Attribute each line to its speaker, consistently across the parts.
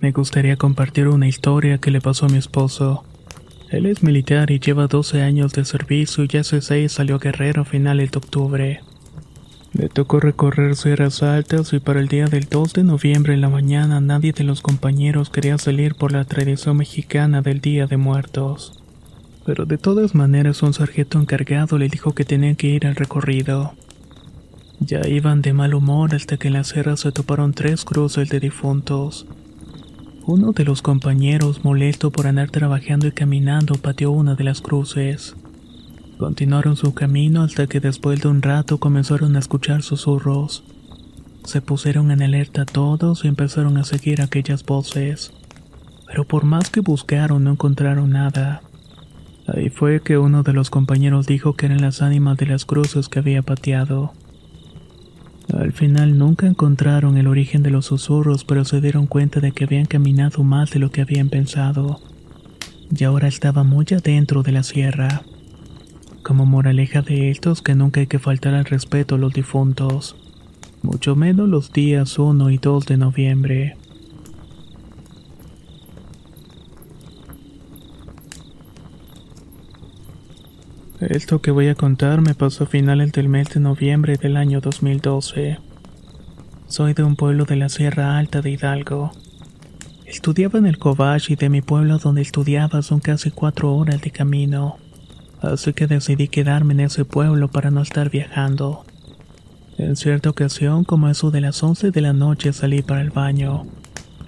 Speaker 1: Me gustaría compartir una historia que le pasó a mi esposo. Él es militar y lleva 12 años de servicio y hace 6 salió a guerrero a finales de octubre. Le tocó recorrer sierras altas y para el día del 2 de noviembre en la mañana nadie de los compañeros quería salir por la tradición mexicana del Día de Muertos. Pero de todas maneras un sargento encargado le dijo que tenían que ir al recorrido. Ya iban de mal humor hasta que en la sierra se toparon tres cruces de difuntos. Uno de los compañeros, molesto por andar trabajando y caminando, pateó una de las cruces. Continuaron su camino hasta que después de un rato comenzaron a escuchar susurros. Se pusieron en alerta todos y empezaron a seguir aquellas voces. Pero por más que buscaron no encontraron nada. Ahí fue que uno de los compañeros dijo que eran las ánimas de las cruces que había pateado. Al final nunca encontraron el origen de los susurros, pero se dieron cuenta de que habían caminado más de lo que habían pensado. Y ahora estaba muy adentro de la sierra. Como moraleja de estos que nunca hay que faltar al respeto a los difuntos, mucho menos los días 1 y 2 de noviembre. Esto que voy a contar me pasó a finales del mes de noviembre del año 2012. Soy de un pueblo de la Sierra Alta de Hidalgo. Estudiaba en el Cobach y de mi pueblo donde estudiaba son casi cuatro horas de camino. Así que decidí quedarme en ese pueblo para no estar viajando. En cierta ocasión, como eso de las 11 de la noche, salí para el baño.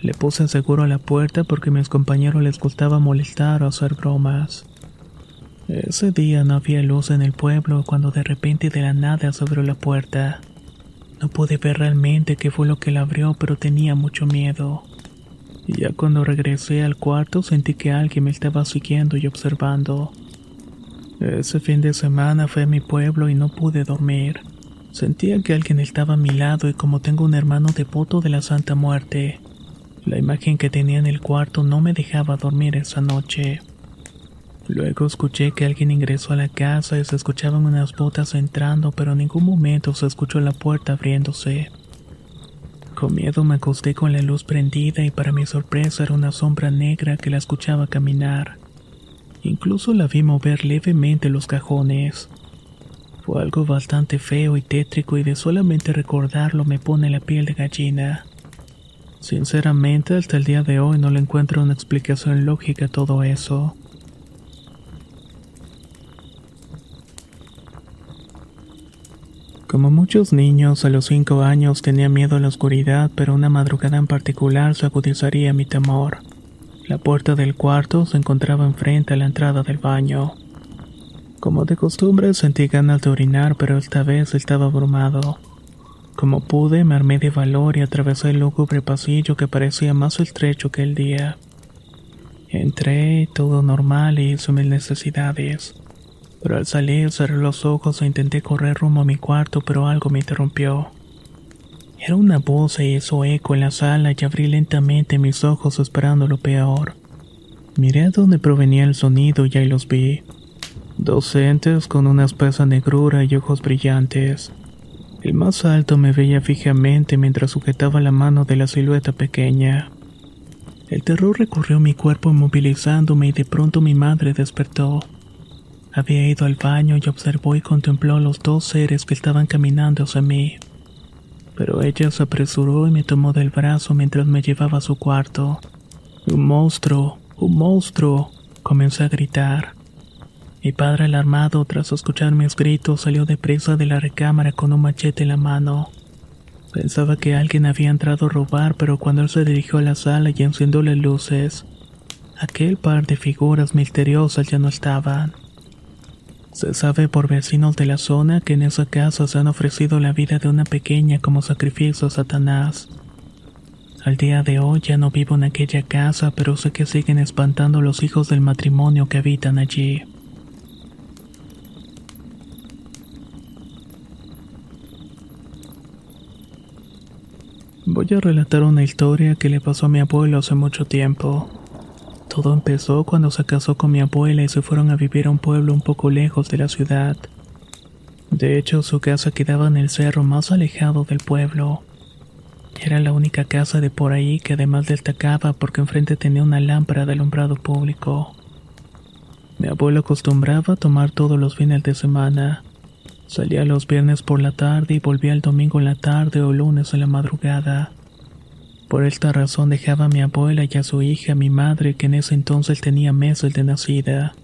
Speaker 1: Le puse seguro a la puerta porque a mis compañeros les gustaba molestar o hacer bromas. Ese día no había luz en el pueblo cuando de repente de la nada se abrió la puerta. No pude ver realmente qué fue lo que la abrió, pero tenía mucho miedo. Y ya cuando regresé al cuarto sentí que alguien me estaba siguiendo y observando. Ese fin de semana fue a mi pueblo y no pude dormir. Sentía que alguien estaba a mi lado y como tengo un hermano devoto de la Santa Muerte, la imagen que tenía en el cuarto no me dejaba dormir esa noche. Luego escuché que alguien ingresó a la casa y se escuchaban unas botas entrando, pero en ningún momento se escuchó la puerta abriéndose. Con miedo me acosté con la luz prendida y para mi sorpresa era una sombra negra que la escuchaba caminar. Incluso la vi mover levemente los cajones. Fue algo bastante feo y tétrico y de solamente recordarlo me pone la piel de gallina. Sinceramente, hasta el día de hoy no le encuentro una explicación lógica a todo eso. Como muchos niños, a los cinco años tenía miedo a la oscuridad, pero una madrugada en particular se mi temor. La puerta del cuarto se encontraba enfrente a la entrada del baño. Como de costumbre sentí ganas de orinar, pero esta vez estaba abrumado. Como pude, me armé de valor y atravesé el lúgubre pasillo que parecía más estrecho que el día. Entré, todo normal y hice mis necesidades. Pero al salir cerré los ojos e intenté correr rumbo a mi cuarto, pero algo me interrumpió. Era una voz e hizo eco en la sala y abrí lentamente mis ojos esperando lo peor. Miré a dónde provenía el sonido y ahí los vi. Dos entes con una espesa negrura y ojos brillantes. El más alto me veía fijamente mientras sujetaba la mano de la silueta pequeña. El terror recorrió mi cuerpo movilizándome y de pronto mi madre despertó. Había ido al baño y observó y contempló a los dos seres que estaban caminando hacia mí. Pero ella se apresuró y me tomó del brazo mientras me llevaba a su cuarto. Un monstruo, un monstruo, comencé a gritar. Mi padre alarmado tras escuchar mis gritos salió deprisa de la recámara con un machete en la mano. Pensaba que alguien había entrado a robar, pero cuando él se dirigió a la sala y encendió las luces, aquel par de figuras misteriosas ya no estaban. Se sabe por vecinos de la zona que en esa casa se han ofrecido la vida de una pequeña como sacrificio a Satanás. Al día de hoy ya no vivo en aquella casa, pero sé que siguen espantando los hijos del matrimonio que habitan allí. Voy a relatar una historia que le pasó a mi abuelo hace mucho tiempo. Todo empezó cuando se casó con mi abuela y se fueron a vivir a un pueblo un poco lejos de la ciudad. De hecho, su casa quedaba en el cerro más alejado del pueblo. Era la única casa de por ahí que además destacaba porque enfrente tenía una lámpara de alumbrado público. Mi abuelo acostumbraba a tomar todos los fines de semana. Salía los viernes por la tarde y volvía el domingo en la tarde o lunes en la madrugada. Por esta razón dejaba a mi abuela y a su hija, mi madre, que en ese entonces tenía meses de nacida.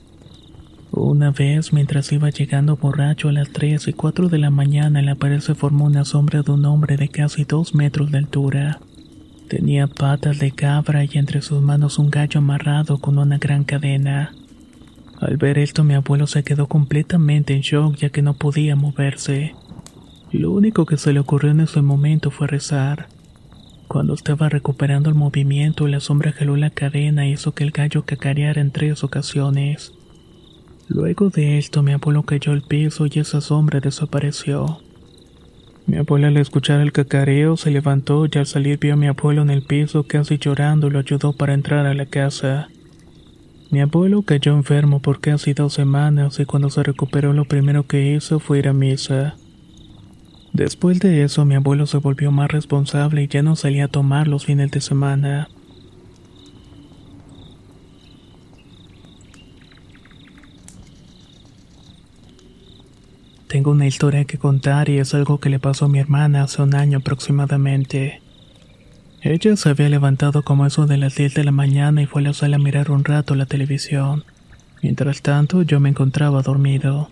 Speaker 1: Una vez, mientras iba llegando borracho a las 3 y 4 de la mañana, la pared se formó una sombra de un hombre de casi dos metros de altura. Tenía patas de cabra y entre sus manos un gallo amarrado con una gran cadena. Al ver esto mi abuelo se quedó completamente en shock ya que no podía moverse. Lo único que se le ocurrió en ese momento fue rezar. Cuando estaba recuperando el movimiento, la sombra jaló la cadena y hizo que el gallo cacareara en tres ocasiones. Luego de esto, mi abuelo cayó al piso y esa sombra desapareció. Mi abuela al escuchar el cacareo se levantó y al salir vio a mi abuelo en el piso casi llorando y lo ayudó para entrar a la casa. Mi abuelo cayó enfermo por casi dos semanas y cuando se recuperó lo primero que hizo fue ir a misa. Después de eso mi abuelo se volvió más responsable y ya no salía a tomar los fines de semana. Tengo una historia que contar y es algo que le pasó a mi hermana hace un año aproximadamente. Ella se había levantado como eso de las 10 de la mañana y fue a la sala a mirar un rato la televisión. Mientras tanto, yo me encontraba dormido.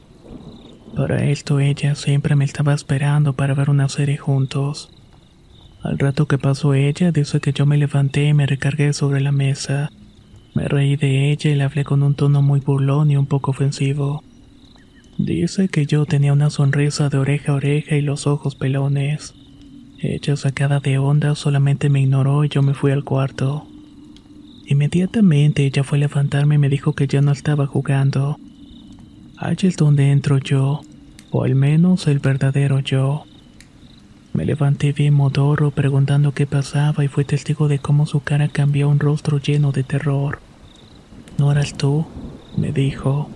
Speaker 1: Para esto ella siempre me estaba esperando para ver una serie juntos. Al rato que pasó ella, dice que yo me levanté y me recargué sobre la mesa. Me reí de ella y le hablé con un tono muy burlón y un poco ofensivo. Dice que yo tenía una sonrisa de oreja a oreja y los ojos pelones. Ella sacada de onda solamente me ignoró y yo me fui al cuarto. Inmediatamente ella fue a levantarme y me dijo que ya no estaba jugando. Allí es donde entro yo, o al menos el verdadero yo. Me levanté bien modorro preguntando qué pasaba y fui testigo de cómo su cara cambió a un rostro lleno de terror. ¿No eras tú? me dijo.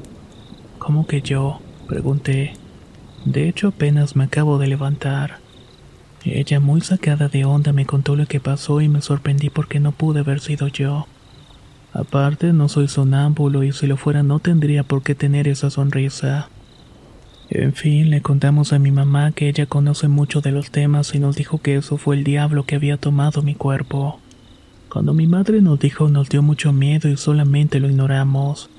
Speaker 1: ¿Cómo que yo? pregunté. De hecho, apenas me acabo de levantar. Ella, muy sacada de onda, me contó lo que pasó y me sorprendí porque no pude haber sido yo. Aparte, no soy sonámbulo y si lo fuera no tendría por qué tener esa sonrisa. En fin, le contamos a mi mamá que ella conoce mucho de los temas y nos dijo que eso fue el diablo que había tomado mi cuerpo. Cuando mi madre nos dijo nos dio mucho miedo y solamente lo ignoramos.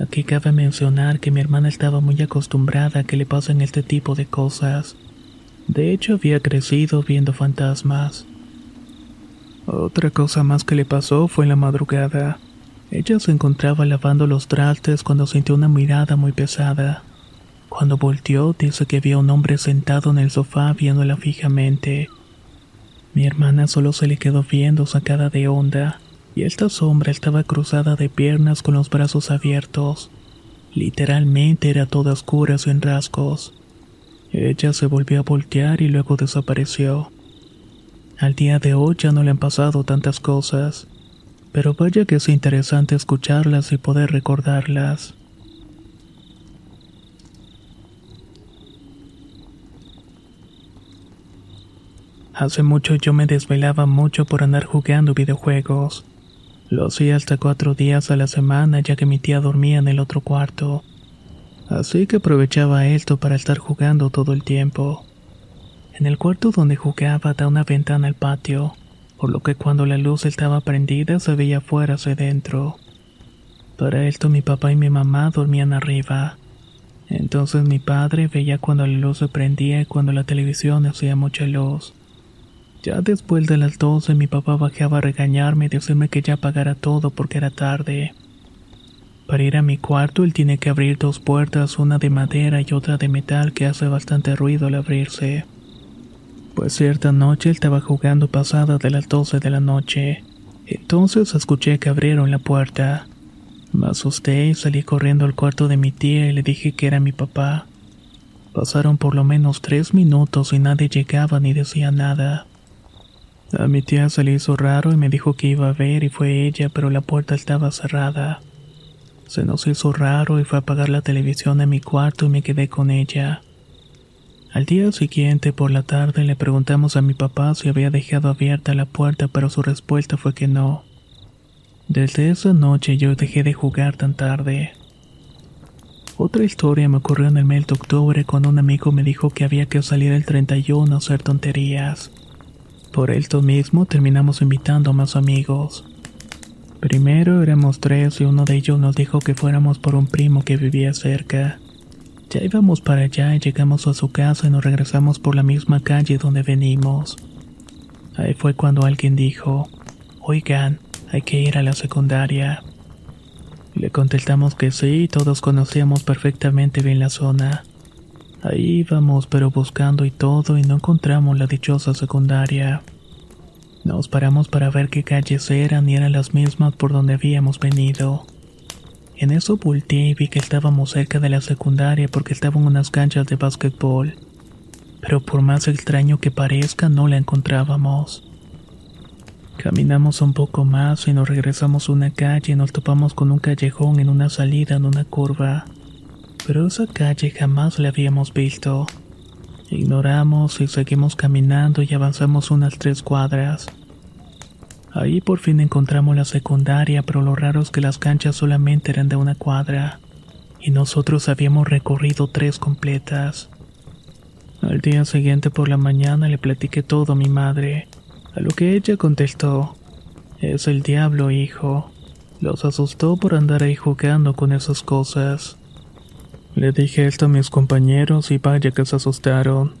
Speaker 1: Aquí cabe mencionar que mi hermana estaba muy acostumbrada a que le pasen este tipo de cosas. De hecho, había crecido viendo fantasmas. Otra cosa más que le pasó fue en la madrugada. Ella se encontraba lavando los trastes cuando sintió una mirada muy pesada. Cuando volteó, dice que vio un hombre sentado en el sofá viéndola fijamente. Mi hermana solo se le quedó viendo sacada de onda y esta sombra estaba cruzada de piernas con los brazos abiertos. Literalmente era toda oscura sin rasgos. Ella se volvió a voltear y luego desapareció. Al día de hoy ya no le han pasado tantas cosas, pero vaya que es interesante escucharlas y poder recordarlas. Hace mucho yo me desvelaba mucho por andar jugando videojuegos. Lo hacía hasta cuatro días a la semana ya que mi tía dormía en el otro cuarto. Así que aprovechaba esto para estar jugando todo el tiempo. En el cuarto donde jugaba da una ventana al patio, por lo que cuando la luz estaba prendida se veía fuera hacia dentro. Para esto mi papá y mi mamá dormían arriba. Entonces mi padre veía cuando la luz se prendía y cuando la televisión hacía mucha luz. Ya después de las 12 mi papá bajaba a regañarme y decirme que ya apagara todo porque era tarde. Para ir a mi cuarto él tiene que abrir dos puertas, una de madera y otra de metal que hace bastante ruido al abrirse. Pues cierta noche él estaba jugando pasada de las 12 de la noche. Entonces escuché que abrieron la puerta. Me asusté y salí corriendo al cuarto de mi tía y le dije que era mi papá. Pasaron por lo menos tres minutos y nadie llegaba ni decía nada. A mi tía se le hizo raro y me dijo que iba a ver y fue ella, pero la puerta estaba cerrada. Se nos hizo raro y fue a apagar la televisión en mi cuarto y me quedé con ella. Al día siguiente, por la tarde, le preguntamos a mi papá si había dejado abierta la puerta, pero su respuesta fue que no. Desde esa noche yo dejé de jugar tan tarde. Otra historia me ocurrió en el mes de octubre cuando un amigo me dijo que había que salir el 31 a hacer tonterías. Por esto mismo terminamos invitando a más amigos. Primero éramos tres y uno de ellos nos dijo que fuéramos por un primo que vivía cerca. Ya íbamos para allá y llegamos a su casa y nos regresamos por la misma calle donde venimos. Ahí fue cuando alguien dijo, oigan, hay que ir a la secundaria. Le contestamos que sí, todos conocíamos perfectamente bien la zona. Ahí íbamos pero buscando y todo y no encontramos la dichosa secundaria. Nos paramos para ver qué calles eran y eran las mismas por donde habíamos venido. En eso volteé y vi que estábamos cerca de la secundaria porque estaban unas canchas de básquetbol. Pero por más extraño que parezca, no la encontrábamos. Caminamos un poco más y nos regresamos a una calle y nos topamos con un callejón en una salida en una curva. Pero esa calle jamás la habíamos visto. Ignoramos y seguimos caminando y avanzamos unas tres cuadras. Ahí por fin encontramos la secundaria, pero lo raro es que las canchas solamente eran de una cuadra, y nosotros habíamos recorrido tres completas. Al día siguiente por la mañana le platiqué todo a mi madre, a lo que ella contestó, es el diablo, hijo. Los asustó por andar ahí jugando con esas cosas. Le dije esto a mis compañeros y vaya que se asustaron.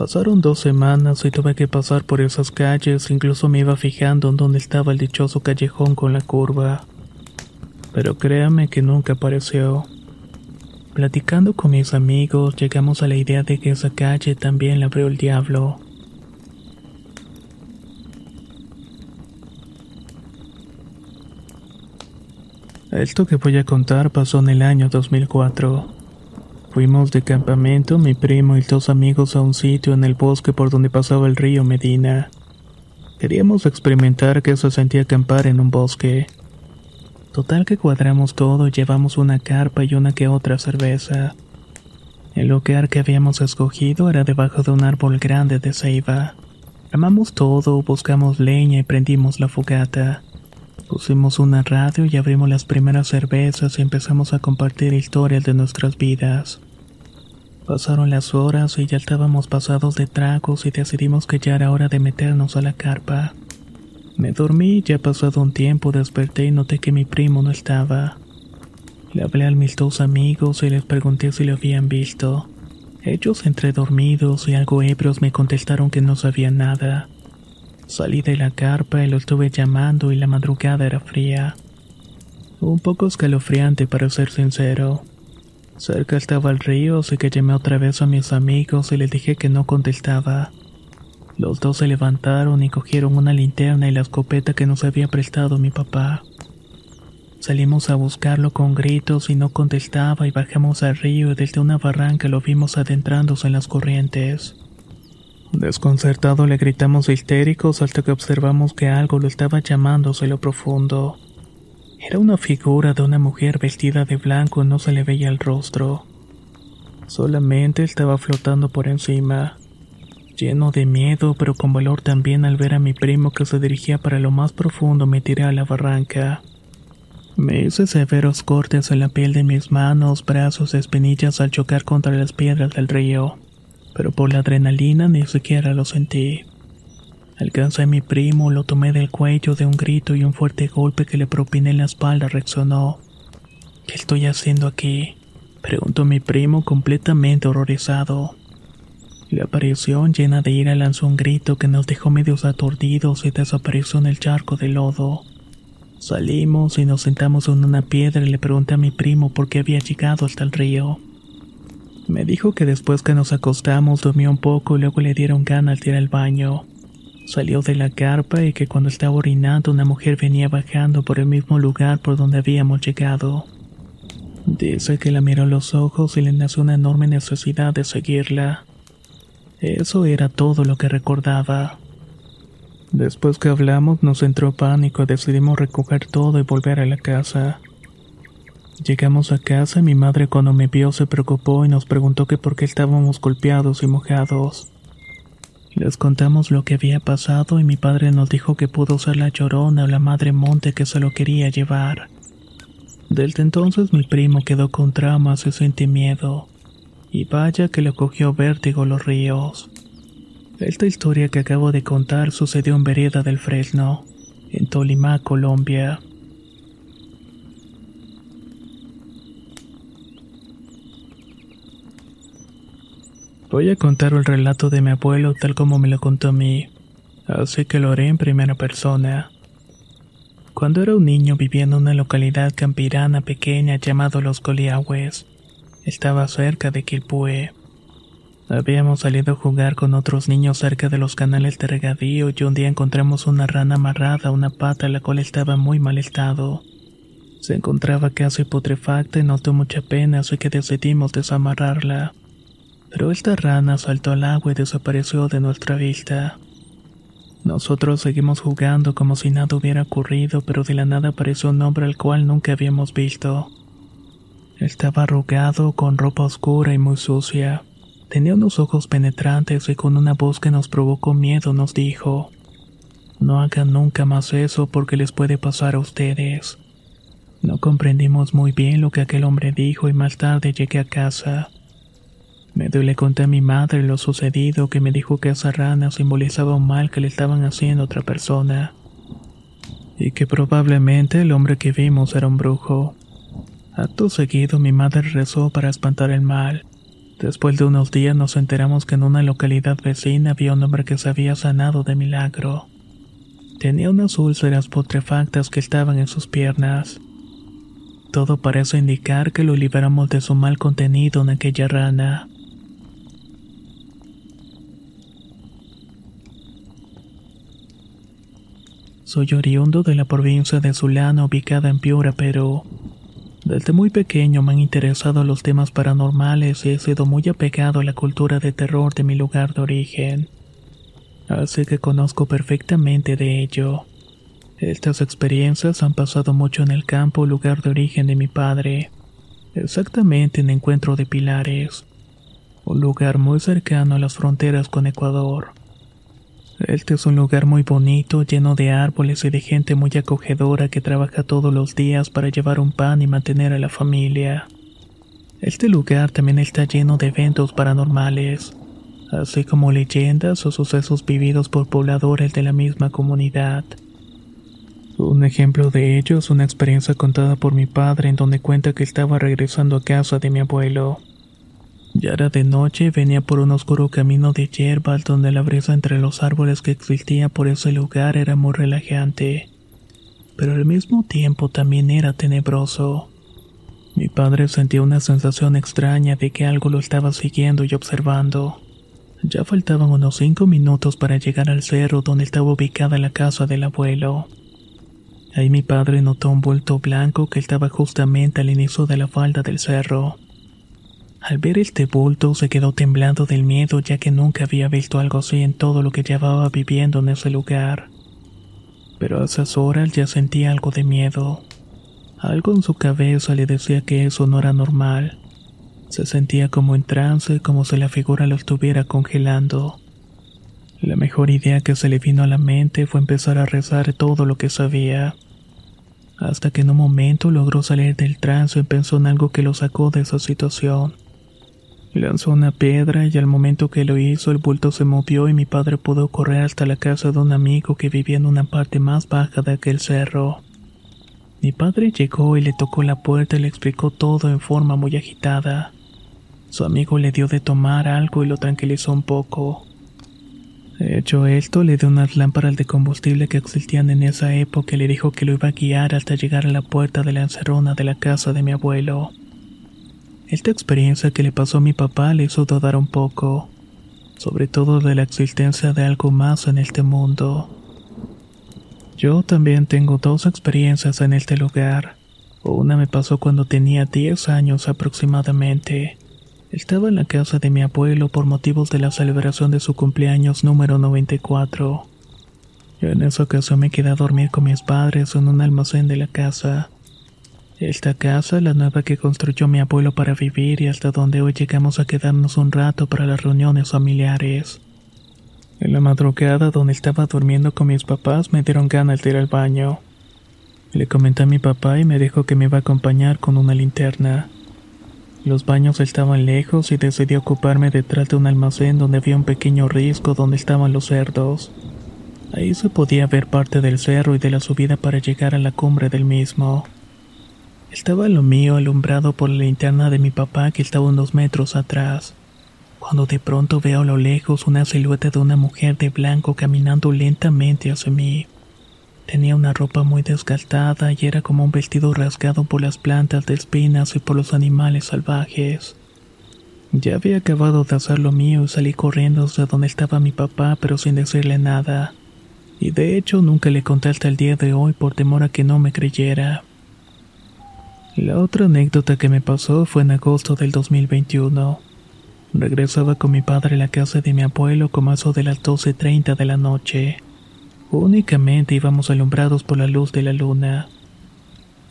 Speaker 1: Pasaron dos semanas y tuve que pasar por esas calles, incluso me iba fijando en dónde estaba el dichoso callejón con la curva. Pero créame que nunca apareció. Platicando con mis amigos, llegamos a la idea de que esa calle también la abrió el diablo. Esto que voy a contar pasó en el año 2004. Fuimos de campamento, mi primo y dos amigos a un sitio en el bosque por donde pasaba el río Medina. Queríamos experimentar qué se sentía acampar en un bosque. Total que cuadramos todo llevamos una carpa y una que otra cerveza. El lugar que habíamos escogido era debajo de un árbol grande de ceiba. Armamos todo, buscamos leña y prendimos la fogata. Pusimos una radio y abrimos las primeras cervezas y empezamos a compartir historias de nuestras vidas. Pasaron las horas y ya estábamos pasados de tragos y decidimos que ya era hora de meternos a la carpa. Me dormí ya pasado un tiempo desperté y noté que mi primo no estaba. Le hablé a mis dos amigos y les pregunté si lo habían visto. Ellos entre dormidos y algo ebrios me contestaron que no sabían nada. Salí de la carpa y lo estuve llamando y la madrugada era fría. Un poco escalofriante para ser sincero. Cerca estaba el río, así que llamé otra vez a mis amigos y les dije que no contestaba. Los dos se levantaron y cogieron una linterna y la escopeta que nos había prestado mi papá. Salimos a buscarlo con gritos y no contestaba y bajamos al río y desde una barranca lo vimos adentrándose en las corrientes. Desconcertado le gritamos histéricos hasta que observamos que algo lo estaba llamándose lo profundo. Era una figura de una mujer vestida de blanco y no se le veía el rostro. Solamente estaba flotando por encima. Lleno de miedo, pero con valor también al ver a mi primo que se dirigía para lo más profundo, me tiré a la barranca. Me hice severos cortes en la piel de mis manos, brazos espinillas al chocar contra las piedras del río pero por la adrenalina ni siquiera lo sentí. Alcancé a mi primo, lo tomé del cuello de un grito y un fuerte golpe que le propiné en la espalda resonó. ¿Qué estoy haciendo aquí? Preguntó mi primo completamente horrorizado. La aparición llena de ira lanzó un grito que nos dejó medios aturdidos y desapareció en el charco de lodo. Salimos y nos sentamos en una piedra y le pregunté a mi primo por qué había llegado hasta el río. Me dijo que después que nos acostamos durmió un poco y luego le dieron ganas de ir al baño. Salió de la carpa y que cuando estaba orinando una mujer venía bajando por el mismo lugar por donde habíamos llegado. Dice que la miró los ojos y le nació una enorme necesidad de seguirla. Eso era todo lo que recordaba. Después que hablamos nos entró pánico y decidimos recoger todo y volver a la casa. Llegamos a casa y mi madre cuando me vio se preocupó y nos preguntó que por qué estábamos golpeados y mojados. Les contamos lo que había pasado y mi padre nos dijo que pudo ser la llorona o la madre monte que se lo quería llevar. Desde entonces mi primo quedó con traumas y sentí miedo. Y vaya que le cogió vértigo los ríos. Esta historia que acabo de contar sucedió en Vereda del Fresno, en Tolima, Colombia. Voy a contar el relato de mi abuelo tal como me lo contó a mí, así que lo haré en primera persona. Cuando era un niño vivía en una localidad campirana pequeña llamada Los Coliahues. Estaba cerca de Quilpue. Habíamos salido a jugar con otros niños cerca de los canales de regadío y un día encontramos una rana amarrada a una pata la cual estaba muy mal estado. Se encontraba casi putrefacta y notó mucha pena así que decidimos desamarrarla. Pero esta rana saltó al agua y desapareció de nuestra vista. Nosotros seguimos jugando como si nada hubiera ocurrido, pero de la nada apareció un hombre al cual nunca habíamos visto. Estaba arrugado, con ropa oscura y muy sucia. Tenía unos ojos penetrantes y con una voz que nos provocó miedo nos dijo, No hagan nunca más eso porque les puede pasar a ustedes. No comprendimos muy bien lo que aquel hombre dijo y más tarde llegué a casa. Me le conté a mi madre lo sucedido que me dijo que esa rana simbolizaba un mal que le estaban haciendo a otra persona. Y que probablemente el hombre que vimos era un brujo. Acto seguido mi madre rezó para espantar el mal. Después de unos días nos enteramos que en una localidad vecina había un hombre que se había sanado de milagro. Tenía unas úlceras putrefactas que estaban en sus piernas. Todo parece indicar que lo liberamos de su mal contenido en aquella rana. Soy oriundo de la provincia de Zulana ubicada en Piura, Perú. Desde muy pequeño me han interesado los temas paranormales y he sido muy apegado a la cultura de terror de mi lugar de origen. Así que conozco perfectamente de ello. Estas experiencias han pasado mucho en el campo, lugar de origen de mi padre. Exactamente en Encuentro de Pilares. Un lugar muy cercano a las fronteras con Ecuador. Este es un lugar muy bonito, lleno de árboles y de gente muy acogedora que trabaja todos los días para llevar un pan y mantener a la familia. Este lugar también está lleno de eventos paranormales, así como leyendas o sucesos vividos por pobladores de la misma comunidad. Un ejemplo de ello es una experiencia contada por mi padre en donde cuenta que estaba regresando a casa de mi abuelo. Ya era de noche y venía por un oscuro camino de hierbas donde la brisa entre los árboles que existía por ese lugar era muy relajante, pero al mismo tiempo también era tenebroso. Mi padre sentía una sensación extraña de que algo lo estaba siguiendo y observando. Ya faltaban unos cinco minutos para llegar al cerro donde estaba ubicada la casa del abuelo. Ahí mi padre notó un bulto blanco que estaba justamente al inicio de la falda del cerro. Al ver este bulto se quedó temblando del miedo ya que nunca había visto algo así en todo lo que llevaba viviendo en ese lugar. Pero a esas horas ya sentía algo de miedo. Algo en su cabeza le decía que eso no era normal. Se sentía como en trance, como si la figura lo estuviera congelando. La mejor idea que se le vino a la mente fue empezar a rezar todo lo que sabía hasta que en un momento logró salir del trance y pensó en algo que lo sacó de esa situación. Lanzó una piedra y al momento que lo hizo el bulto se movió y mi padre pudo correr hasta la casa de un amigo que vivía en una parte más baja de aquel cerro. Mi padre llegó y le tocó la puerta y le explicó todo en forma muy agitada. Su amigo le dio de tomar algo y lo tranquilizó un poco. Hecho esto, le dio unas lámparas de combustible que existían en esa época y le dijo que lo iba a guiar hasta llegar a la puerta de la encerrona de la casa de mi abuelo. Esta experiencia que le pasó a mi papá le hizo dudar un poco, sobre todo de la existencia de algo más en este mundo. Yo también tengo dos experiencias en este lugar. Una me pasó cuando tenía 10 años aproximadamente. Estaba en la casa de mi abuelo por motivos de la celebración de su cumpleaños número 94. Yo en esa ocasión me quedé a dormir con mis padres en un almacén de la casa. Esta casa, la nueva que construyó mi abuelo para vivir y hasta donde hoy llegamos a quedarnos un rato para las reuniones familiares. En la madrugada donde estaba durmiendo con mis papás me dieron ganas de ir al baño. Le comenté a mi papá y me dijo que me iba a acompañar con una linterna. Los baños estaban lejos y decidí ocuparme detrás de un almacén donde había un pequeño risco donde estaban los cerdos. Ahí se podía ver parte del cerro y de la subida para llegar a la cumbre del mismo. Estaba lo mío alumbrado por la linterna de mi papá que estaba unos metros atrás cuando de pronto veo a lo lejos una silueta de una mujer de blanco caminando lentamente hacia mí. Tenía una ropa muy desgastada y era como un vestido rasgado por las plantas de espinas y por los animales salvajes. Ya había acabado de hacer lo mío y salí corriendo hacia donde estaba mi papá, pero sin decirle nada. Y de hecho nunca le conté hasta el día de hoy por temor a que no me creyera. La otra anécdota que me pasó fue en agosto del 2021. Regresaba con mi padre a la casa de mi abuelo como eso de las 12.30 de la noche. Únicamente íbamos alumbrados por la luz de la luna.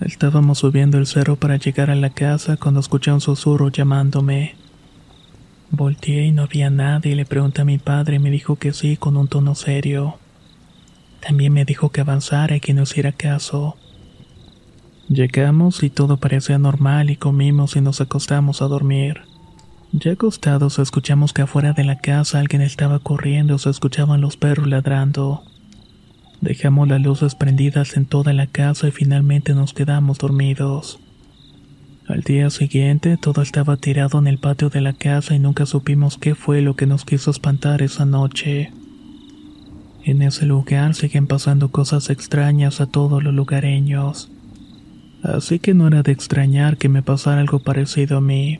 Speaker 1: Estábamos subiendo el cerro para llegar a la casa cuando escuché un susurro llamándome. Volteé y no había nadie y le pregunté a mi padre y me dijo que sí con un tono serio. También me dijo que avanzara y que no hiciera caso. Llegamos y todo parecía normal y comimos y nos acostamos a dormir. Ya acostados escuchamos que afuera de la casa alguien estaba corriendo, se escuchaban los perros ladrando. Dejamos las luces prendidas en toda la casa y finalmente nos quedamos dormidos. Al día siguiente todo estaba tirado en el patio de la casa y nunca supimos qué fue lo que nos quiso espantar esa noche. En ese lugar siguen pasando cosas extrañas a todos los lugareños. Así que no era de extrañar que me pasara algo parecido a mí.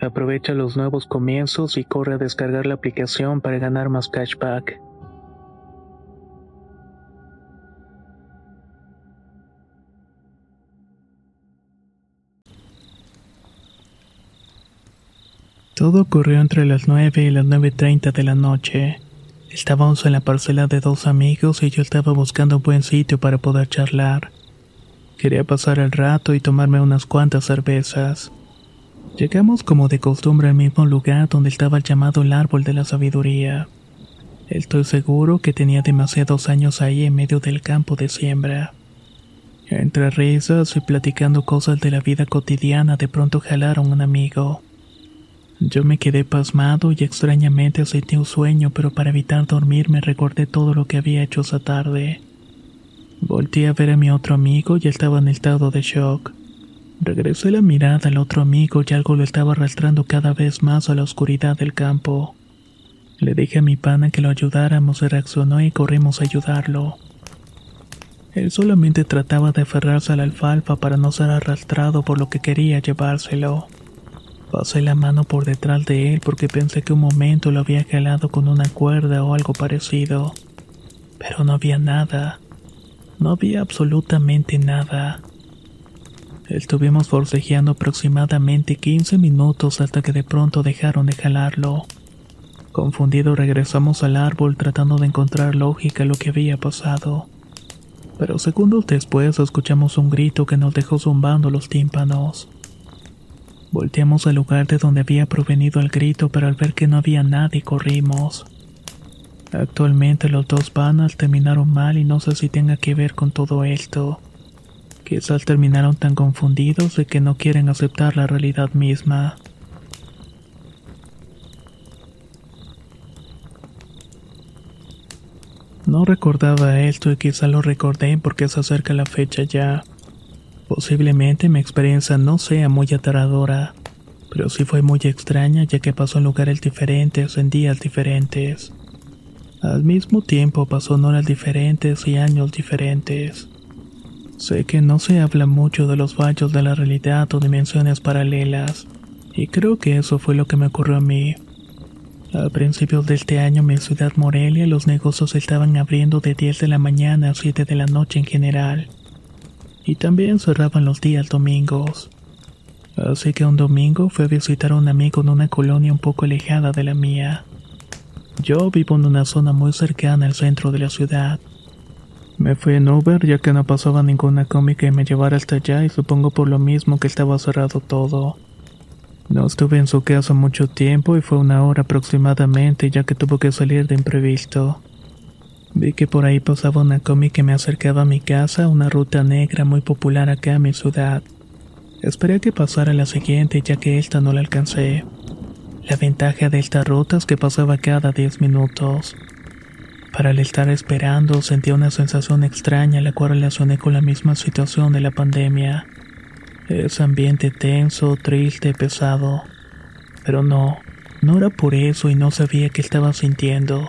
Speaker 1: Aprovecha los nuevos comienzos y corre a descargar la aplicación para ganar más cashback. Todo ocurrió entre las 9 y las 9.30 de la noche. Estábamos en la parcela de dos amigos y yo estaba buscando un buen sitio para poder charlar. Quería pasar el rato y tomarme unas cuantas cervezas. Llegamos como de costumbre al mismo lugar donde estaba el llamado el árbol de la sabiduría. Estoy seguro que tenía demasiados años ahí en medio del campo de siembra. Entre risas y platicando cosas de la vida cotidiana, de pronto jalaron un amigo. Yo me quedé pasmado y extrañamente sentí un sueño, pero para evitar dormirme recordé todo lo que había hecho esa tarde. Volté a ver a mi otro amigo y estaba en estado de shock. Regresé la mirada al otro amigo y algo lo estaba arrastrando cada vez más a la oscuridad del campo. Le dije a mi pana que lo ayudáramos y reaccionó y corrimos a ayudarlo. Él solamente trataba de aferrarse a la alfalfa para no ser arrastrado por lo que quería llevárselo. Pasé la mano por detrás de él porque pensé que un momento lo había jalado con una cuerda o algo parecido. Pero no había nada. No había absolutamente nada. Estuvimos forcejeando aproximadamente 15 minutos hasta que de pronto dejaron de jalarlo. Confundido regresamos al árbol tratando de encontrar lógica lo que había pasado. Pero segundos después escuchamos un grito que nos dejó zumbando los tímpanos. Volteamos al lugar de donde había provenido el grito, pero al ver que no había nadie corrimos. Actualmente los dos panas terminaron mal y no sé si tenga que ver con todo esto. Quizás terminaron tan confundidos de que no quieren aceptar la realidad misma. No recordaba esto y quizá lo recordé porque se acerca la fecha ya. Posiblemente mi experiencia no sea muy aterradora, pero sí fue muy extraña ya que pasó en lugares diferentes en días diferentes. Al mismo tiempo pasó en horas diferentes y años diferentes. Sé que no se habla mucho de los fallos de la realidad o dimensiones paralelas, y creo que eso fue lo que me ocurrió a mí. A principios de este año en mi ciudad Morelia los negocios estaban abriendo de 10 de la mañana a 7 de la noche en general, y también cerraban los días domingos. Así que un domingo fui a visitar a un amigo en una colonia un poco alejada de la mía. Yo vivo en una zona muy cercana al centro de la ciudad. Me fui en Uber ya que no pasaba ninguna cómica y me llevara hasta allá y supongo por lo mismo que estaba cerrado todo. No estuve en su casa mucho tiempo y fue una hora aproximadamente ya que tuvo que salir de imprevisto. Vi que por ahí pasaba una cómica que me acercaba a mi casa, una ruta negra muy popular acá en mi ciudad. Esperé que pasara la siguiente ya que esta no la alcancé. La ventaja de esta ruta es que pasaba cada 10 minutos. Para el estar esperando sentía una sensación extraña la cual relacioné con la misma situación de la pandemia. Ese ambiente tenso, triste, pesado. Pero no, no era por eso y no sabía qué estaba sintiendo.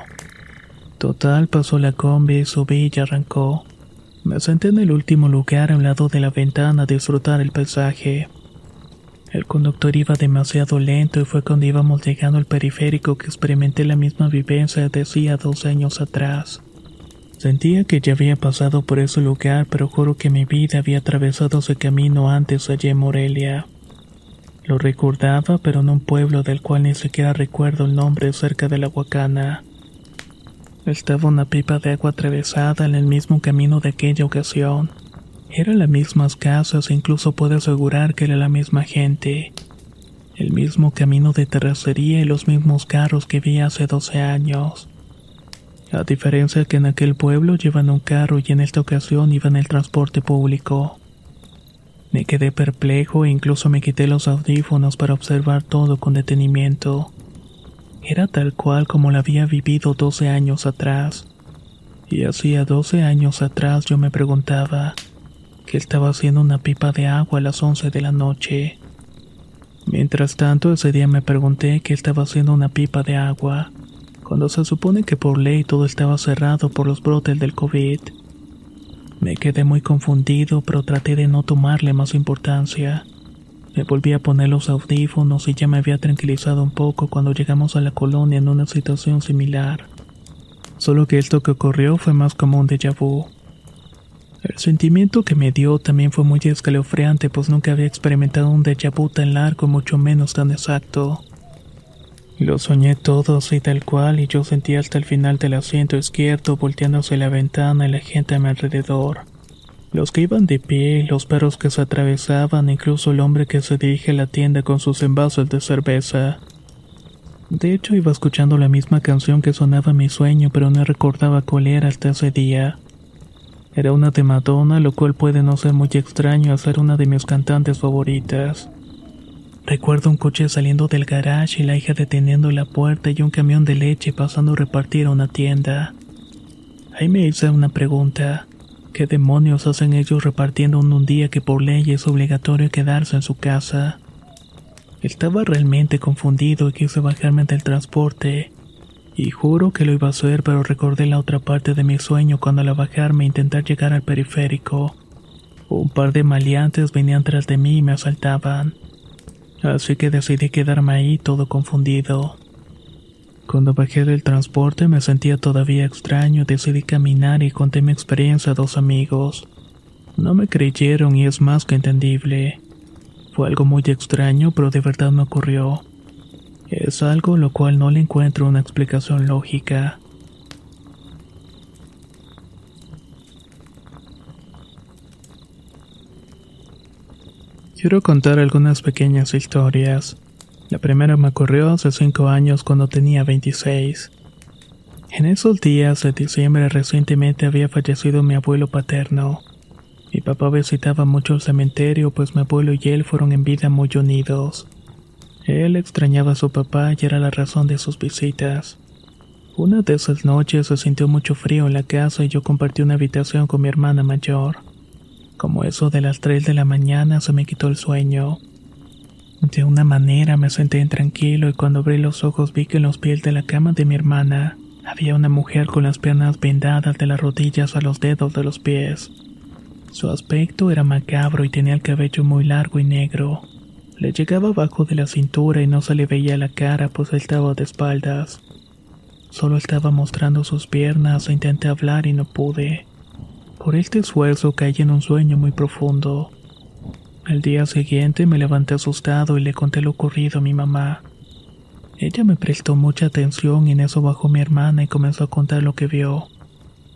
Speaker 1: Total pasó la combi, subí y arrancó. Me senté en el último lugar a un lado de la ventana a disfrutar el paisaje. El conductor iba demasiado lento y fue cuando íbamos llegando al periférico que experimenté la misma vivencia decía dos años atrás. Sentía que ya había pasado por ese lugar, pero juro que mi vida había atravesado ese camino antes allá en Morelia. Lo recordaba, pero en un pueblo del cual ni siquiera recuerdo el nombre cerca de la Huacana. Estaba una pipa de agua atravesada en el mismo camino de aquella ocasión. Eran las mismas casas incluso puedo asegurar que era la misma gente. El mismo camino de terracería y los mismos carros que vi hace 12 años. A diferencia que en aquel pueblo llevan un carro y en esta ocasión iba en el transporte público. Me quedé perplejo e incluso me quité los audífonos para observar todo con detenimiento. Era tal cual como lo había vivido 12 años atrás. Y hacía 12 años atrás yo me preguntaba que estaba haciendo una pipa de agua a las 11 de la noche. Mientras tanto, ese día me pregunté qué estaba haciendo una pipa de agua, cuando se supone que por ley todo estaba cerrado por los brotes del COVID. Me quedé muy confundido, pero traté de no tomarle más importancia. Me volví a poner los audífonos y ya me había tranquilizado un poco cuando llegamos a la colonia en una situación similar. Solo que esto que ocurrió fue más como un déjà vu. El sentimiento que me dio también fue muy escalofriante, pues nunca había experimentado un déjà vu tan largo, mucho menos tan exacto. Lo soñé todo así tal cual y yo sentía hasta el final del asiento izquierdo volteándose la ventana y la gente a mi alrededor. Los que iban de pie, los perros que se atravesaban, incluso el hombre que se dirige a la tienda con sus envases de cerveza. De hecho, iba escuchando la misma canción que sonaba en mi sueño, pero no recordaba cuál era hasta ese día. Era una de Madonna, lo cual puede no ser muy extraño a ser una de mis cantantes favoritas. Recuerdo un coche saliendo del garage y la hija deteniendo la puerta y un camión de leche pasando a repartir a una tienda. Ahí me hice una pregunta. ¿Qué demonios hacen ellos repartiendo en un día que por ley es obligatorio quedarse en su casa? Estaba realmente confundido y quise bajarme del transporte. Y juro que lo iba a hacer, pero recordé la otra parte de mi sueño cuando al bajarme e intentar llegar al periférico. Un par de maleantes venían tras de mí y me asaltaban así que decidí quedarme ahí todo confundido. Cuando bajé del transporte me sentía todavía extraño, decidí caminar y conté mi experiencia a dos amigos. No me creyeron y es más que entendible. Fue algo muy extraño, pero de verdad me ocurrió. Es algo lo cual no le encuentro una explicación lógica. Quiero contar algunas pequeñas historias. La primera me ocurrió hace cinco años cuando tenía 26. En esos días de diciembre recientemente había fallecido mi abuelo paterno. Mi papá visitaba mucho el cementerio pues mi abuelo y él fueron en vida muy unidos. Él extrañaba a su papá y era la razón de sus visitas. Una de esas noches se sintió mucho frío en la casa y yo compartí una habitación con mi hermana mayor. Como eso de las 3 de la mañana se me quitó el sueño. De una manera me senté intranquilo y cuando abrí los ojos vi que en los pies de la cama de mi hermana había una mujer con las piernas vendadas de las rodillas a los dedos de los pies. Su aspecto era macabro y tenía el cabello muy largo y negro. Le llegaba abajo de la cintura y no se le veía la cara pues estaba de espaldas. Solo estaba mostrando sus piernas e intenté hablar y no pude. Por este esfuerzo caí en un sueño muy profundo. Al día siguiente me levanté asustado y le conté lo ocurrido a mi mamá. Ella me prestó mucha atención y en eso bajó mi hermana y comenzó a contar lo que vio,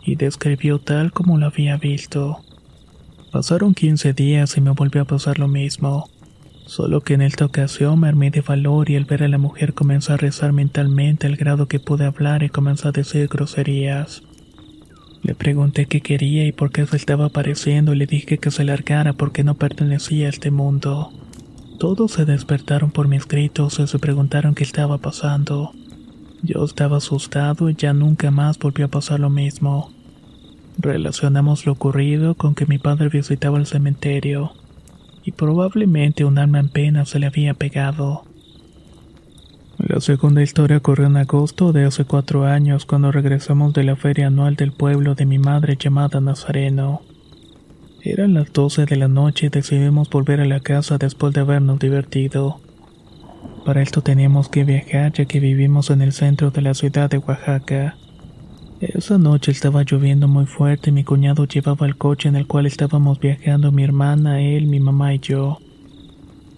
Speaker 1: y describió tal como lo había visto. Pasaron 15 días y me volvió a pasar lo mismo, solo que en esta ocasión me armé de valor y al ver a la mujer comenzó a rezar mentalmente al grado que pude hablar y comenzó a decir groserías. Le pregunté qué quería y por qué se estaba apareciendo y le dije que se largara porque no pertenecía a este mundo. Todos se despertaron por mis gritos y se preguntaron qué estaba pasando. Yo estaba asustado y ya nunca más volvió a pasar lo mismo. Relacionamos lo ocurrido con que mi padre visitaba el cementerio y probablemente un alma en pena se le había pegado. La segunda historia ocurrió en agosto de hace cuatro años cuando regresamos de la feria anual del pueblo de mi madre llamada Nazareno. Eran las doce de la noche y decidimos volver a la casa después de habernos divertido. Para esto teníamos que viajar ya que vivimos en el centro de la ciudad de Oaxaca. Esa noche estaba lloviendo muy fuerte y mi cuñado llevaba el coche en el cual estábamos viajando mi hermana, él, mi mamá y yo.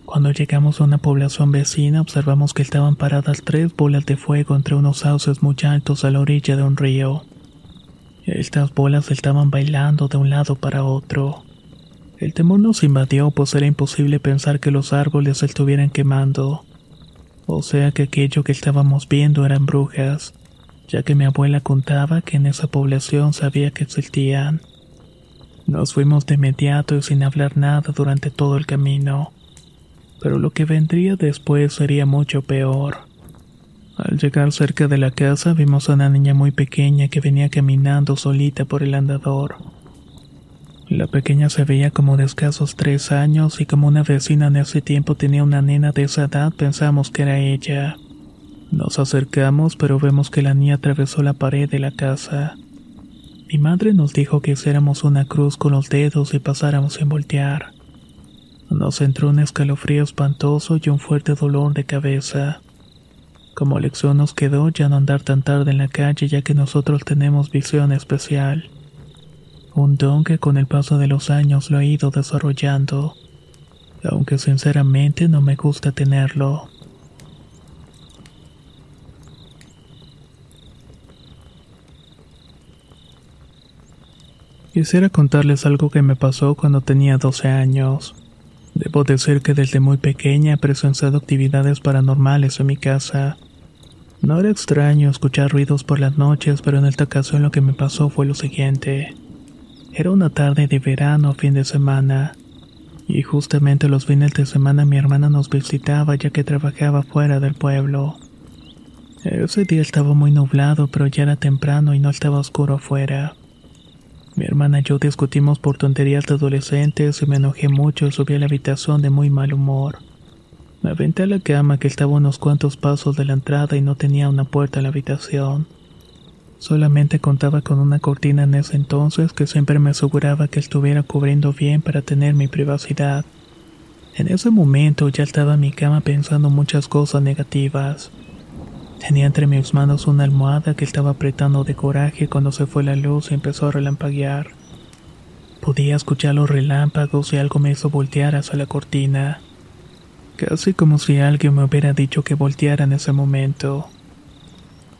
Speaker 1: Cuando llegamos a una población vecina observamos que estaban paradas tres bolas de fuego entre unos sauces muy altos a la orilla de un río. Estas bolas estaban bailando de un lado para otro. El temor nos invadió pues era imposible pensar que los árboles se estuvieran quemando. O sea que aquello que estábamos viendo eran brujas. Ya que mi abuela contaba que en esa población sabía que existían. Nos fuimos de inmediato y sin hablar nada durante todo el camino, pero lo que vendría después sería mucho peor. Al llegar cerca de la casa vimos a una niña muy pequeña que venía caminando solita por el andador. La pequeña se veía como de escasos tres años y como una vecina en ese tiempo tenía una nena de esa edad pensamos que era ella. Nos acercamos pero vemos que la niña atravesó la pared de la casa. Mi madre nos dijo que hiciéramos una cruz con los dedos y pasáramos sin voltear. Nos entró un escalofrío espantoso y un fuerte dolor de cabeza. Como lección nos quedó ya no andar tan tarde en la calle ya que nosotros tenemos visión especial un don que con el paso de los años lo he ido desarrollando, aunque sinceramente no me gusta tenerlo. Quisiera contarles algo que me pasó cuando tenía 12 años. Debo decir que desde muy pequeña he presenciado actividades paranormales en mi casa. No era extraño escuchar ruidos por las noches, pero en esta ocasión lo que me pasó fue lo siguiente. Era una tarde de verano, fin de semana, y justamente los fines de semana mi hermana nos visitaba ya que trabajaba fuera del pueblo. Ese día estaba muy nublado, pero ya era temprano y no estaba oscuro afuera. Mi hermana y yo discutimos por tonterías de adolescentes y me enojé mucho y subí a la habitación de muy mal humor. Me aventé a la cama que estaba unos cuantos pasos de la entrada y no tenía una puerta a la habitación. Solamente contaba con una cortina en ese entonces que siempre me aseguraba que estuviera cubriendo bien para tener mi privacidad. En ese momento ya estaba en mi cama pensando muchas cosas negativas. Tenía entre mis manos una almohada que estaba apretando de coraje cuando se fue la luz y empezó a relampaguear. Podía escuchar los relámpagos y algo me hizo voltear hacia la cortina. Casi como si alguien me hubiera dicho que volteara en ese momento.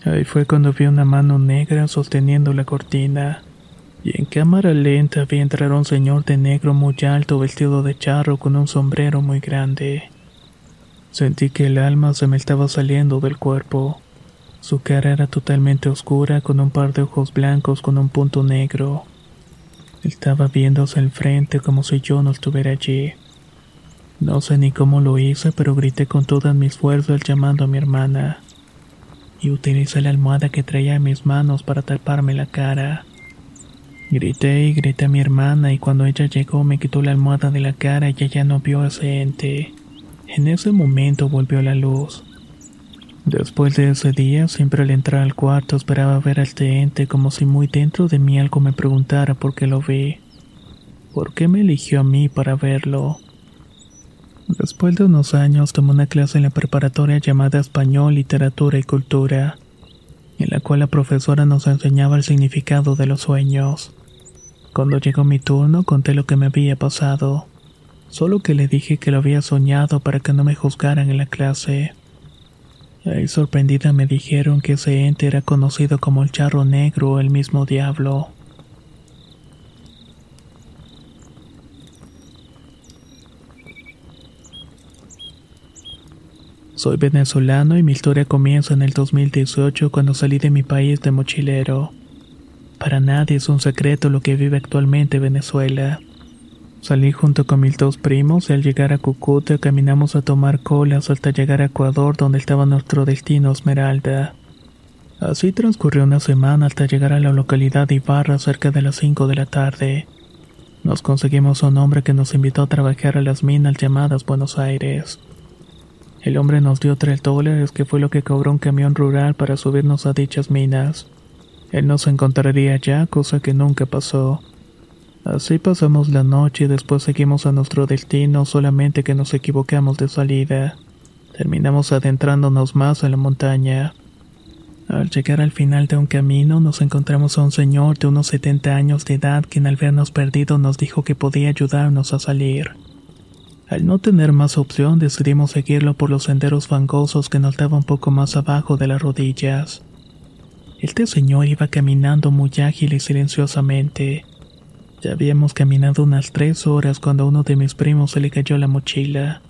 Speaker 1: Ahí fue cuando vi una mano negra sosteniendo la cortina. Y en cámara lenta vi entrar un señor de negro muy alto vestido de charro con un sombrero muy grande. Sentí que el alma se me estaba saliendo del cuerpo. Su cara era totalmente oscura con un par de ojos blancos con un punto negro. Estaba viendo hacia el frente como si yo no estuviera allí. No sé ni cómo lo hice, pero grité con todas mis fuerzas llamando a mi hermana y utilicé la almohada que traía en mis manos para taparme la cara. Grité y grité a mi hermana y cuando ella llegó me quitó la almohada de la cara y ella no vio a ese ente. En ese momento volvió la luz. Después de ese día, siempre al entrar al cuarto esperaba ver a este ente como si muy dentro de mí algo me preguntara por qué lo vi. ¿Por qué me eligió a mí para verlo? Después de unos años tomé una clase en la preparatoria llamada Español, Literatura y Cultura, en la cual la profesora nos enseñaba el significado de los sueños. Cuando llegó mi turno conté lo que me había pasado, solo que le dije que lo había soñado para que no me juzgaran en la clase. Ahí sorprendida me dijeron que ese ente era conocido como el charro negro o el mismo diablo. Soy venezolano y mi historia comienza en el 2018 cuando salí de mi país de mochilero. Para nadie es un secreto lo que vive actualmente Venezuela. Salí junto con mis dos primos y al llegar a Cúcuta caminamos a tomar colas hasta llegar a Ecuador donde estaba nuestro destino Esmeralda. Así transcurrió una semana hasta llegar a la localidad de Ibarra cerca de las 5 de la tarde. Nos conseguimos un hombre que nos invitó a trabajar a las minas llamadas Buenos Aires. El hombre nos dio tres dólares, que fue lo que cobró un camión rural para subirnos a dichas minas. Él nos encontraría allá, cosa que nunca pasó. Así pasamos la noche y después seguimos a nuestro destino, solamente que nos equivocamos de salida. Terminamos adentrándonos más en la montaña. Al llegar al final de un camino nos encontramos a un señor de unos 70 años de edad quien al vernos perdidos nos dijo que podía ayudarnos a salir. Al no tener más opción decidimos seguirlo por los senderos fangosos que nos daban poco más abajo de las rodillas. Este señor iba caminando muy ágil y silenciosamente. Ya habíamos caminado unas tres horas cuando a uno de mis primos se le cayó la mochila.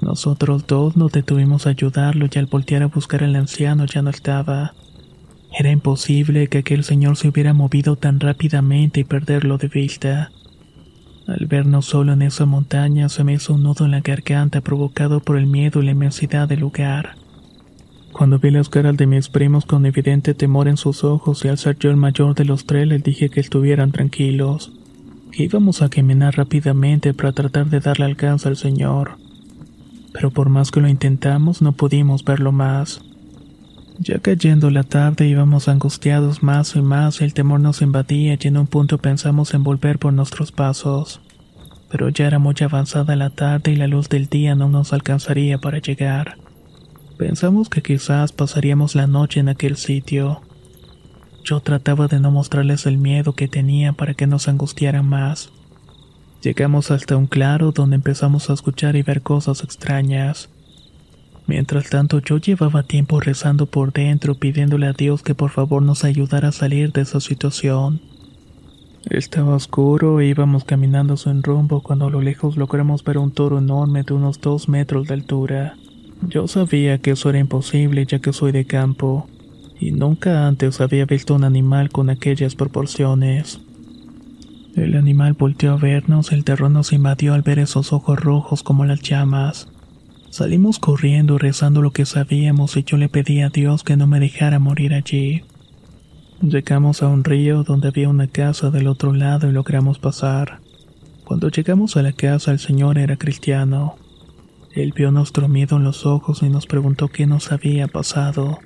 Speaker 1: Nosotros dos nos detuvimos a ayudarlo y al voltear a buscar al anciano ya no estaba. Era imposible que aquel señor se hubiera movido tan rápidamente y perderlo de vista. Al vernos solo en esa montaña se me hizo un nudo en la garganta provocado por el miedo y la inmensidad del lugar. Cuando vi las caras de mis primos con evidente temor en sus ojos y al ser yo el mayor de los tres les dije que estuvieran tranquilos, íbamos a caminar rápidamente para tratar de darle alcance al señor. Pero por más que lo intentamos no pudimos verlo más. Ya cayendo la tarde íbamos angustiados más y más y el temor nos invadía y en un punto pensamos en volver por nuestros pasos. Pero ya era muy avanzada la tarde y la luz del día no nos alcanzaría para llegar. Pensamos que quizás pasaríamos la noche en aquel sitio. Yo trataba de no mostrarles el miedo que tenía para que nos angustiaran más. Llegamos hasta un claro donde empezamos a escuchar y ver cosas extrañas. Mientras tanto yo llevaba tiempo rezando por dentro pidiéndole a Dios que por favor nos ayudara a salir de esa situación. Estaba oscuro e íbamos caminando sin rumbo cuando a lo lejos logramos ver un toro enorme de unos dos metros de altura. Yo sabía que eso era imposible ya que soy de campo, y nunca antes había visto un animal con aquellas proporciones. El animal volteó a vernos, el terror nos invadió al ver esos ojos rojos como las llamas. Salimos corriendo rezando lo que sabíamos y yo le pedí a Dios que no me dejara morir allí. Llegamos a un río donde había una casa del otro lado y logramos pasar. Cuando llegamos a la casa el señor era cristiano. Él vio nuestro miedo en los ojos y nos preguntó qué nos había pasado.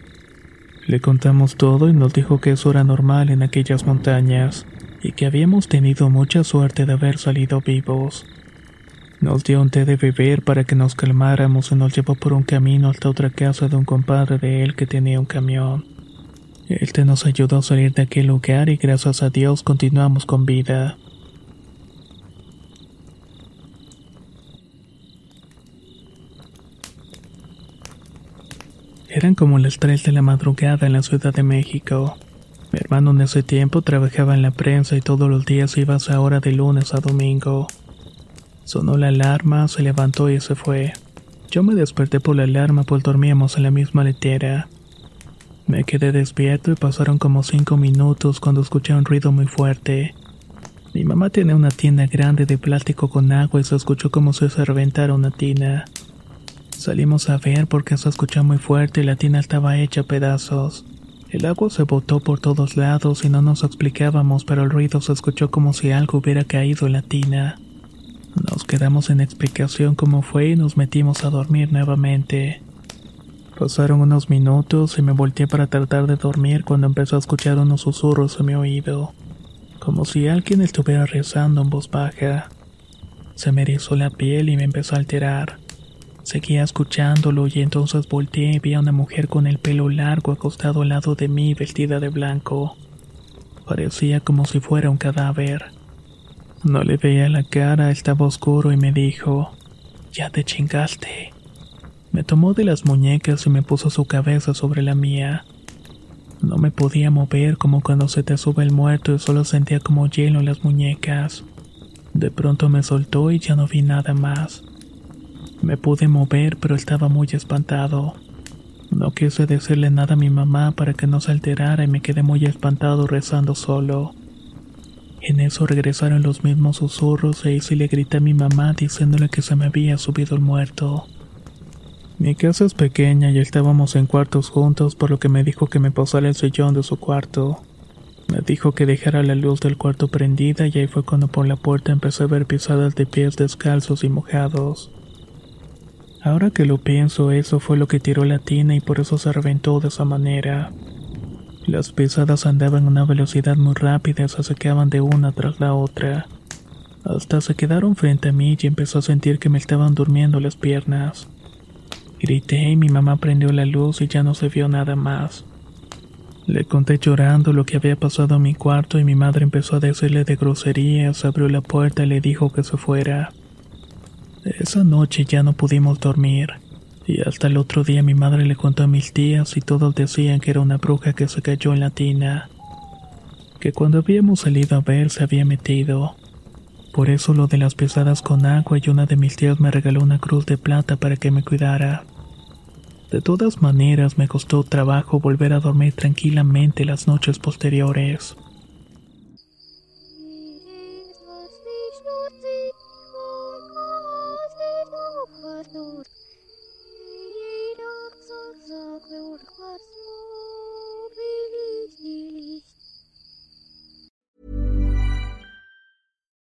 Speaker 1: Le contamos todo y nos dijo que eso era normal en aquellas montañas y que habíamos tenido mucha suerte de haber salido vivos. Nos dio un té de beber para que nos calmáramos y nos llevó por un camino hasta otra casa de un compadre de él que tenía un camión. El té nos ayudó a salir de aquel lugar y gracias a Dios continuamos con vida. Eran como las 3 de la madrugada en la Ciudad de México. Mi hermano en ese tiempo trabajaba en la prensa y todos los días iba a esa hora de lunes a domingo. Sonó la alarma, se levantó y se fue. Yo me desperté por la alarma pues dormíamos en la misma letera. Me quedé despierto y pasaron como cinco minutos cuando escuché un ruido muy fuerte. Mi mamá tiene una tienda grande de plástico con agua y se escuchó como si se reventara una tina. Salimos a ver porque se escuchó muy fuerte y la tina estaba hecha a pedazos. El agua se botó por todos lados y no nos explicábamos, pero el ruido se escuchó como si algo hubiera caído en la tina. Nos quedamos en explicación cómo fue y nos metimos a dormir nuevamente. Pasaron unos minutos y me volteé para tratar de dormir cuando empezó a escuchar unos susurros en mi oído, como si alguien estuviera rezando en voz baja. Se me erizó la piel y me empezó a alterar. Seguía escuchándolo y entonces volteé y vi a una mujer con el pelo largo acostado al lado de mí vestida de blanco. Parecía como si fuera un cadáver. No le veía la cara, estaba oscuro y me dijo, ya te chingaste. Me tomó de las muñecas y me puso su cabeza sobre la mía. No me podía mover como cuando se te sube el muerto y solo sentía como hielo en las muñecas. De pronto me soltó y ya no vi nada más. Me pude mover pero estaba muy espantado. No quise decirle nada a mi mamá para que no se alterara y me quedé muy espantado rezando solo. En eso regresaron los mismos susurros e hice le grité a mi mamá diciéndole que se me había subido el muerto. Mi casa es pequeña y estábamos en cuartos juntos por lo que me dijo que me pasara el sillón de su cuarto. Me dijo que dejara la luz del cuarto prendida y ahí fue cuando por la puerta empecé a ver pisadas de pies descalzos y mojados. Ahora que lo pienso, eso fue lo que tiró la tina y por eso se reventó de esa manera. Las pisadas andaban a una velocidad muy rápida y se acercaban de una tras la otra. Hasta se quedaron frente a mí y empezó a sentir que me estaban durmiendo las piernas. Grité y mi mamá prendió la luz y ya no se vio nada más. Le conté llorando lo que había pasado en mi cuarto y mi madre empezó a decirle de groserías, abrió la puerta y le dijo que se fuera. Esa noche ya no pudimos dormir. Y hasta el otro día mi madre le contó a mis tías y todos decían que era una bruja que se cayó en la tina. Que cuando habíamos salido a ver se había metido. Por eso lo de las pesadas con agua y una de mis tías me regaló una cruz de plata para que me cuidara. De todas maneras, me costó trabajo volver a dormir tranquilamente las noches posteriores.